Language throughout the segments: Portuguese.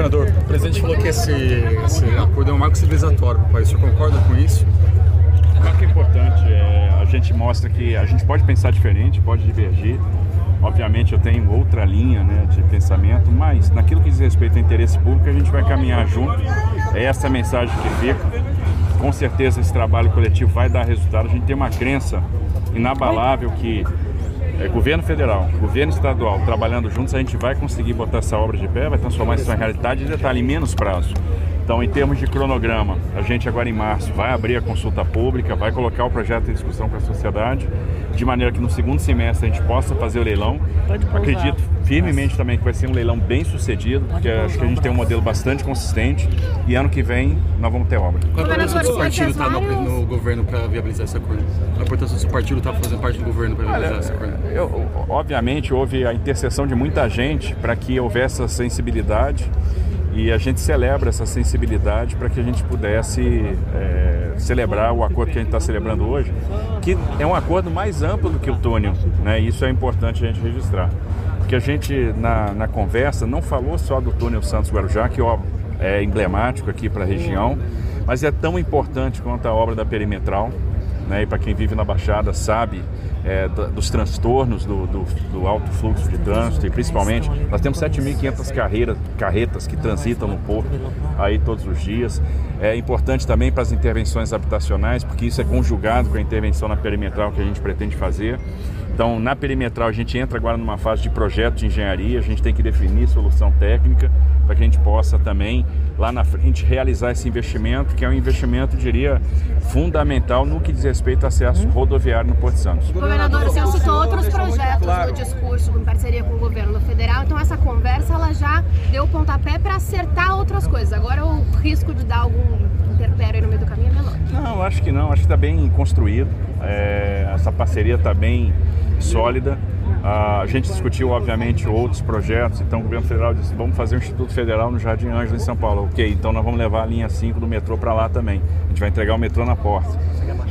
Governador, o presidente falou que esse, esse acordo é um marco civilizatório para o país. O senhor concorda com isso? Claro que é importante. É, a gente mostra que a gente pode pensar diferente, pode divergir. Obviamente eu tenho outra linha né, de pensamento, mas naquilo que diz respeito ao interesse público a gente vai caminhar junto. É essa a mensagem que fica. Com certeza esse trabalho coletivo vai dar resultado. A gente tem uma crença inabalável que é, governo federal, governo estadual trabalhando juntos, a gente vai conseguir botar essa obra de pé, vai transformar isso em realidade e detalhe em menos prazo. Então, em termos de cronograma, a gente agora em março vai abrir a consulta pública, vai colocar o projeto em discussão com a sociedade, de maneira que no segundo semestre a gente possa fazer o leilão. Acredito firmemente também que vai ser um leilão bem sucedido, porque acho que a gente tem um modelo bastante consistente e ano que vem nós vamos ter obra. Qual a importância do seu partido estar no, no, governo para viabilizar esse acordo? Qual a importância do seu partido estar fazendo parte do governo para viabilizar Olha, esse acordo? Eu, obviamente houve a intercessão de muita gente para que houvesse essa sensibilidade e a gente celebra essa sensibilidade para que a gente pudesse é, celebrar o acordo que a gente está celebrando hoje, que é um acordo mais amplo do que o túnel, né? Isso é importante a gente registrar. Porque a gente, na, na conversa, não falou só do túnel Santos-Guarujá, que ó, é emblemático aqui para a região, mas é tão importante quanto a obra da Perimetral, né? E para quem vive na Baixada sabe é, dos transtornos do, do, do, alto fluxo de trânsito e principalmente nós temos 7.500 carretas que transitam no porto aí todos os dias. É importante também para as intervenções habitacionais, porque isso é conjugado com a intervenção na perimetral que a gente pretende fazer. Então, na perimetral, a gente entra agora numa fase de projeto de engenharia, a gente tem que definir solução técnica para que a gente possa também, lá na frente, realizar esse investimento, que é um investimento, diria, fundamental no que diz respeito ao acesso rodoviário no Porto Santos. Governador, o senhor citou outros projetos no discurso em parceria com o governo federal, então essa conversa ela já deu pontapé para acertar outras coisas. Agora o risco de dar algum interpério no meio do caminho é menor. Não, acho que não, acho que está bem construído, é, essa parceria está bem sólida. A gente discutiu, obviamente, outros projetos. Então, o governo federal disse: vamos fazer um Instituto Federal no Jardim Ângelo, em São Paulo. Ok, então nós vamos levar a linha 5 do metrô para lá também. A gente vai entregar o metrô na porta.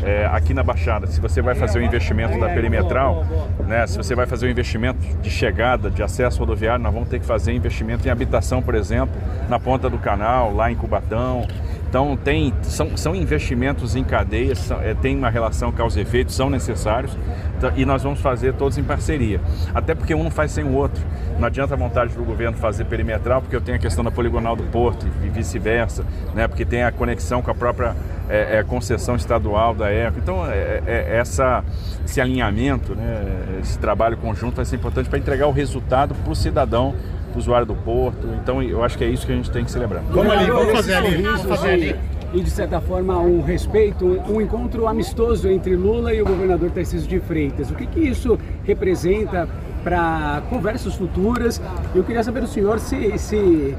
É, aqui na Baixada, se você vai fazer o investimento da perimetral, né, se você vai fazer o investimento de chegada, de acesso rodoviário, nós vamos ter que fazer investimento em habitação, por exemplo, na ponta do canal, lá em Cubatão. Então, tem, são, são investimentos em cadeia, são, é, tem uma relação causa efeito, são necessários então, e nós vamos fazer todos em parceria. Até porque um não faz sem o outro. Não adianta a vontade do governo fazer perimetral, porque eu tenho a questão da poligonal do porto e vice-versa, né? porque tem a conexão com a própria é, é, concessão estadual da ECO. Então, é, é, essa, esse alinhamento, né? esse trabalho conjunto vai ser importante para entregar o resultado para o cidadão usuário do porto. Então eu acho que é isso que a gente tem que celebrar. Vamos ali, vamos fazer ali. Vamos fazer ali. E de certa forma um respeito, um, um encontro amistoso entre Lula e o governador Tarcísio de Freitas. O que, que isso representa para conversas futuras? Eu queria saber do senhor se, se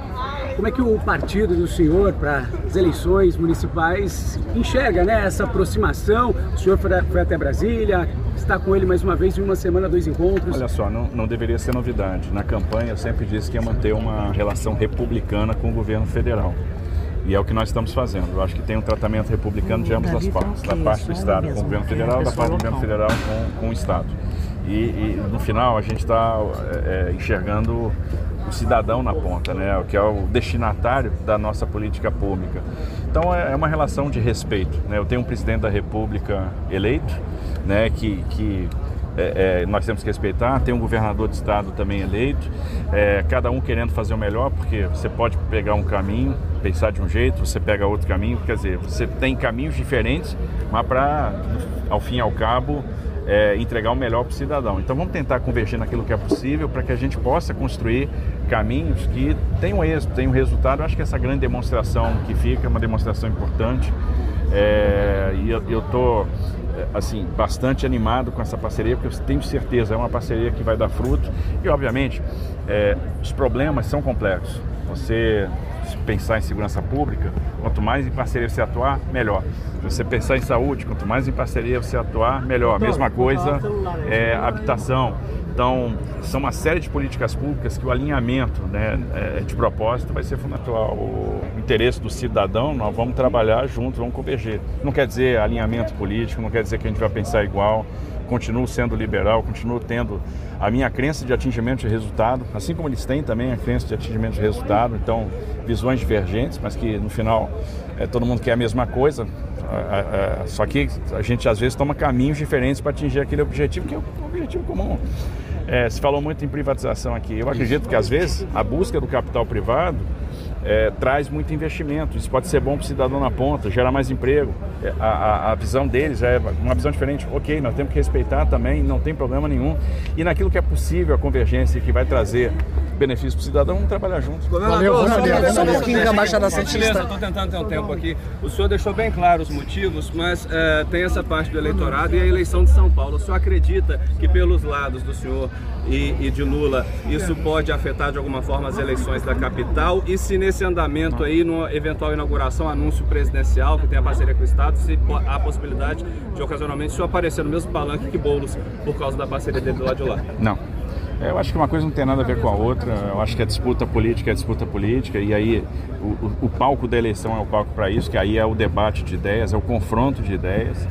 como é que o partido do senhor para as eleições municipais enxerga né, essa aproximação? O senhor foi, foi até Brasília, está com ele mais uma vez em uma semana, dois encontros. Olha só, não, não deveria ser novidade. Na campanha eu sempre disse que ia manter uma relação republicana com o governo federal. E é o que nós estamos fazendo. Eu acho que tem um tratamento republicano de ambas as partes, da parte do Estado com o governo federal, da parte do governo federal com, com o Estado. E, e no final a gente está é, é, enxergando o cidadão na ponta, né? que é o destinatário da nossa política pública. Então é, é uma relação de respeito. Né? Eu tenho um presidente da República eleito, né? que, que é, é, nós temos que respeitar. Tem um governador de estado também eleito, é, cada um querendo fazer o melhor, porque você pode pegar um caminho, pensar de um jeito, você pega outro caminho, quer dizer, você tem caminhos diferentes, mas para, ao fim e ao cabo, é, entregar o melhor para o cidadão. Então vamos tentar convergir naquilo que é possível para que a gente possa construir caminhos que tenham êxito, tenham resultado. Eu acho que essa grande demonstração que fica é uma demonstração importante. É, e eu estou é, assim bastante animado com essa parceria porque eu tenho certeza é uma parceria que vai dar fruto e obviamente é, os problemas são complexos você pensar em segurança pública, quanto mais em parceria você atuar, melhor. Se você pensar em saúde, quanto mais em parceria você atuar, melhor. Mesma coisa é habitação. Então, são uma série de políticas públicas que o alinhamento né, é, de propósito vai ser fundamental. O interesse do cidadão, nós vamos trabalhar juntos, vamos converger. Não quer dizer alinhamento político, não quer dizer que a gente vai pensar igual, continuo sendo liberal, continuo tendo a minha crença de atingimento de resultado, assim como eles têm também a crença de atingimento de resultado, então visões divergentes, mas que no final é, todo mundo quer a mesma coisa, é, é, só que a gente às vezes toma caminhos diferentes para atingir aquele objetivo que é um objetivo comum. É, se falou muito em privatização aqui. Eu acredito que às vezes a busca do capital privado é, traz muito investimento. Isso pode ser bom para o cidadão na ponta, gerar mais emprego. É, a, a, a, visão deles é uma visão diferente. Ok, nós temos que respeitar também, não tem problema nenhum. E naquilo que é possível, a convergência que vai trazer benefício para o cidadão, vamos trabalhar juntos. Valeu, Valeu, só um pouquinho da Baixada Santista. Estou tentando ter um tempo aqui. O senhor deixou bem claro os motivos, mas é, tem essa parte do eleitorado e a eleição de São Paulo. O senhor acredita que pelos lados do senhor e, e de Lula isso pode afetar de alguma forma as eleições da capital? E se nesse andamento aí, numa eventual inauguração, anúncio presidencial, que tem a parceria com o Estado, se há a possibilidade de ocasionalmente isso aparecer no mesmo palanque que Boulos por causa da parceria dele do lado de lá? Não. Eu acho que uma coisa não tem nada a ver com a outra. Eu acho que a disputa política é disputa política e aí o, o palco da eleição é o palco para isso, que aí é o debate de ideias, é o confronto de ideias.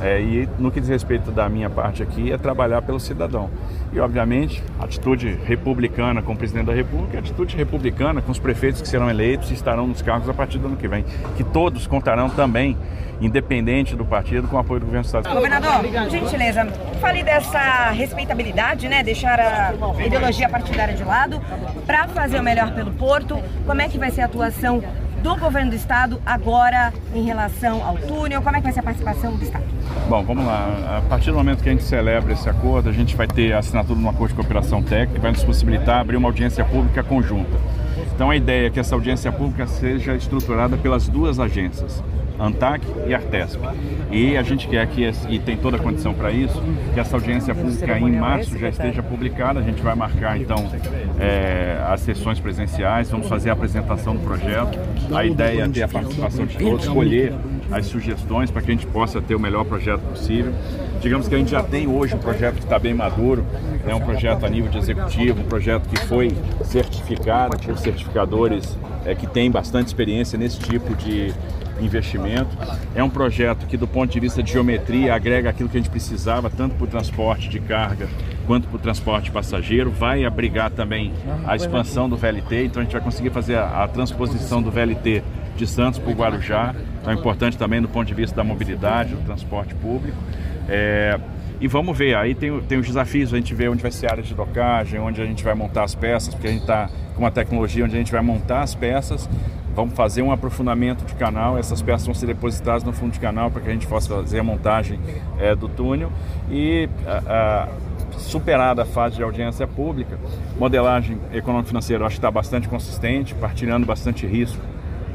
É, e no que diz respeito da minha parte aqui, é trabalhar pelo cidadão. E, obviamente, atitude republicana com o presidente da República, atitude republicana com os prefeitos que serão eleitos e estarão nos cargos a partir do ano que vem. Que todos contarão também, independente do partido, com o apoio do governo do Estado. Governador, por gentileza, fale dessa respeitabilidade, né? Deixar a ideologia partidária de lado para fazer o melhor pelo Porto. Como é que vai ser a atuação do governo do estado agora em relação ao túnel? Como é que vai ser a participação do estado? Bom, vamos lá. A partir do momento que a gente celebra esse acordo, a gente vai ter a assinatura de um acordo de cooperação técnica que vai nos possibilitar abrir uma audiência pública conjunta. Então a ideia é que essa audiência pública seja estruturada pelas duas agências, ANTAC e Artesp. E a gente quer que, e tem toda a condição para isso, que essa audiência pública em março já esteja publicada. A gente vai marcar então é, as sessões presenciais, vamos fazer a apresentação do projeto. A ideia é ter a participação de todos, escolher as sugestões para que a gente possa ter o melhor projeto possível. Digamos que a gente já tem hoje um projeto que está bem maduro, é né, um projeto a nível de executivo, um projeto que foi certificado por certificadores é, que têm bastante experiência nesse tipo de investimento. É um projeto que, do ponto de vista de geometria, agrega aquilo que a gente precisava, tanto para o transporte de carga quanto para o transporte passageiro. Vai abrigar também a expansão do VLT, então a gente vai conseguir fazer a, a transposição do VLT de Santos para o Guarujá. Então é importante também do ponto de vista da mobilidade, do transporte público. É, e vamos ver, aí tem, tem os desafios, a gente vê onde vai ser a área de docagem, onde a gente vai montar as peças, porque a gente está com uma tecnologia onde a gente vai montar as peças, vamos fazer um aprofundamento de canal, essas peças vão ser depositadas no fundo de canal para que a gente possa fazer a montagem é, do túnel. E a, a, superada a fase de audiência pública, modelagem econômico-financeira acho que está bastante consistente, partilhando bastante risco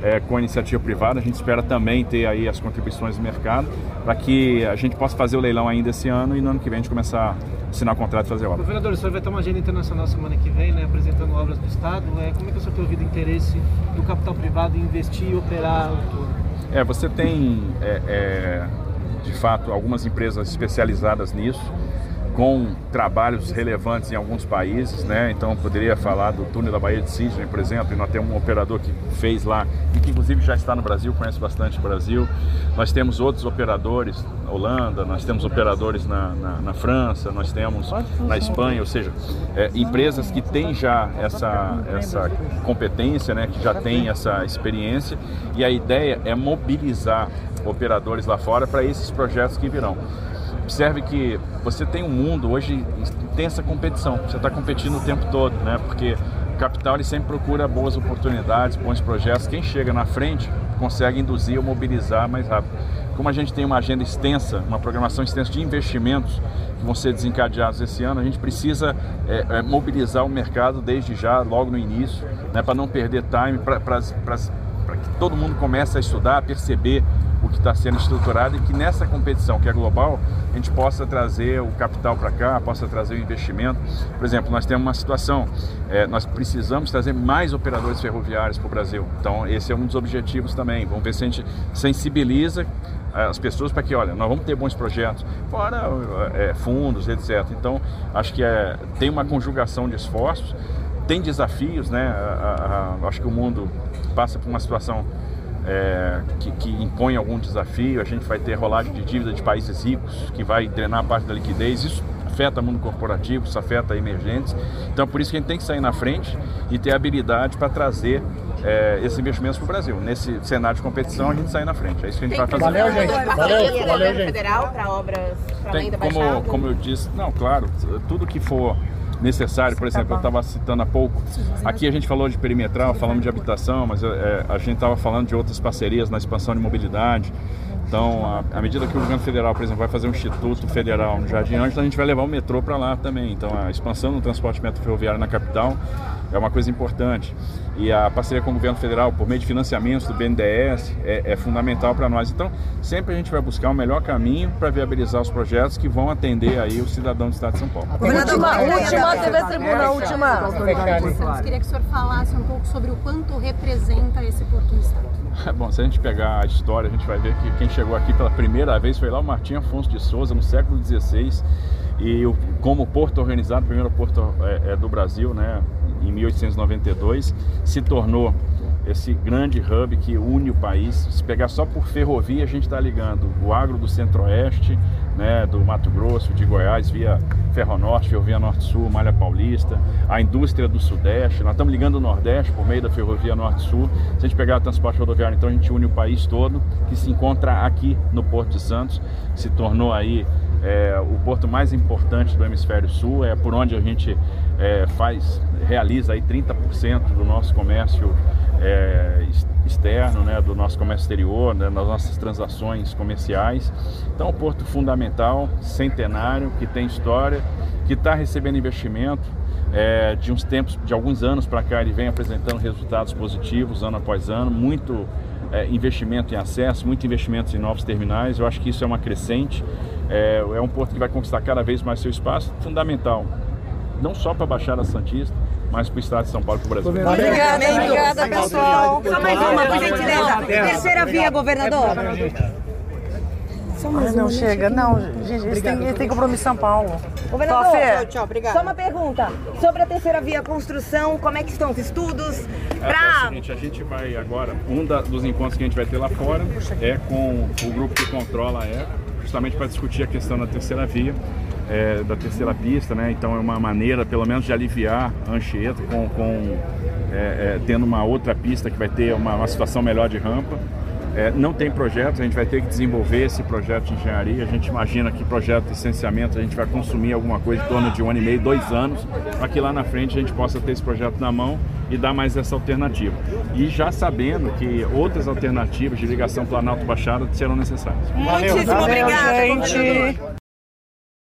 é, com a iniciativa privada. A gente espera também ter aí as contribuições do mercado para que a gente possa fazer o leilão ainda esse ano e no ano que vem a gente começar a assinar o contrato e fazer obra. Governador, o senhor vai ter uma agenda internacional semana que vem, né, apresentando obras do Estado. É, como é que o senhor tem ouvido interesse do capital privado em investir e operar o tudo? É, você tem, é, é, de fato, algumas empresas especializadas nisso com trabalhos relevantes em alguns países, né? Então poderia falar do túnel da Baía de Sydney, por exemplo, e nós temos um operador que fez lá e que inclusive já está no Brasil, conhece bastante o Brasil. Nós temos outros operadores na Holanda, nós temos operadores na, na, na França, nós temos na Espanha, ou seja, é, empresas que têm já essa, essa competência, né? Que já têm essa experiência e a ideia é mobilizar operadores lá fora para esses projetos que virão. Observe que você tem um mundo hoje intensa competição. Você está competindo o tempo todo, né? Porque o capital ele sempre procura boas oportunidades, bons projetos. Quem chega na frente consegue induzir ou mobilizar mais rápido. Como a gente tem uma agenda extensa, uma programação extensa de investimentos que vão ser desencadeados esse ano, a gente precisa é, é, mobilizar o mercado desde já, logo no início, né, para não perder time, para que todo mundo comece a estudar, a perceber o que está sendo estruturado e que nessa competição que é global a gente possa trazer o capital para cá, possa trazer o investimento. Por exemplo, nós temos uma situação, é, nós precisamos trazer mais operadores ferroviários para o Brasil. Então esse é um dos objetivos também. Vamos ver se a gente sensibiliza é, as pessoas para que, olha, nós vamos ter bons projetos, fora é, fundos, etc. Então acho que é, tem uma conjugação de esforços, tem desafios, né? A, a, a, acho que o mundo passa por uma situação é, que, que impõe algum desafio, a gente vai ter rolagem de dívida de países ricos, que vai drenar parte da liquidez. Isso afeta o mundo corporativo, isso afeta emergentes. Então, por isso que a gente tem que sair na frente e ter habilidade para trazer é, esses investimentos para o Brasil. Nesse cenário de competição, a gente sai na frente. É isso que a gente vai fazer. Valeu, gente. Valeu, valeu, gente. federal para obras para Tem, além da como, como eu disse, não, claro, tudo que for necessário, por exemplo, eu estava citando há pouco, aqui a gente falou de perimetral, falamos de habitação, mas é, a gente estava falando de outras parcerias na expansão de mobilidade. Então, à- à medida que o governo federal, por exemplo, vai fazer um instituto federal no Jardim Ângela, a gente vai levar o metrô para lá também. Então, a expansão do transporte metro ferroviário na capital é uma coisa importante. E a parceria com o governo federal, por meio de financiamentos do BNDES, é, é fundamental para nós. Então, sempre a gente vai buscar o melhor caminho para viabilizar os projetos que vão atender aí o cidadão do Estado de São Paulo. Última, última TV Tribuna, última. Santos, queria que o senhor falasse um pouco sobre o quanto representa esse porto no estado. É Bom, se a gente pegar a história, a gente vai ver que quem chegou aqui pela primeira vez foi lá o Martim Afonso de Souza, no século XVI, e o, como porto organizado, o primeiro porto é, é, do Brasil, né, em 1892, se tornou esse grande hub que une o país. Se pegar só por ferrovia, a gente está ligando o agro do centro-oeste, né, do Mato Grosso, de Goiás, via Ferronorte, Ferrovia Norte-Sul, Malha Paulista, a indústria do Sudeste. Nós estamos ligando o Nordeste por meio da Ferrovia Norte-Sul. Se a gente pegar o transporte rodoviário, então a gente une o país todo, que se encontra aqui no Porto de Santos, se tornou aí é, o porto mais importante do hemisfério sul, é por onde a gente é, faz, realiza aí 30% do nosso comércio é, ex- externo, né, do nosso comércio exterior, né, das nossas transações comerciais. Então, um porto fundamental, centenário, que tem história, que está recebendo investimento. é, de uns tempos, de alguns anos para cá, ele vem apresentando resultados positivos ano após ano, muito é, investimento em acesso, muito investimento em novos terminais. Eu acho que isso é uma crescente. É, é um porto que vai conquistar cada vez mais seu espaço, fundamental, não só para a Baixada Santista, mas para o estado de São Paulo e para o Brasil. Obrigada, obrigada, pessoal. Só mais uma, por gentileza. Terceira via, governador. Ai, não chega, não, gente, eles têm, eles têm compromisso em São Paulo. Governador, Fê. tchau, Só uma pergunta. Sobre a terceira via construção, como é que estão os estudos? É, é o Pra... seguinte, a gente vai agora, um da- dos encontros que a gente vai ter lá fora é com o grupo que controla a ECO, justamente para discutir a questão da terceira via, é, da terceira pista, né? Então é uma maneira, pelo menos, de aliviar a Anchieta com, com, é, é, tendo uma outra pista que vai ter uma, uma situação melhor de rampa. É, não tem projeto, a gente vai ter que desenvolver esse projeto de engenharia. A gente imagina que projeto de licenciamento a gente vai consumir alguma coisa em torno de um ano e meio, dois anos, para que lá na frente a gente possa ter esse projeto na mão e dar mais essa alternativa. E já sabendo que outras alternativas de ligação Planalto-Baixada serão necessárias. Muitíssimo Valeu, obrigada, gente.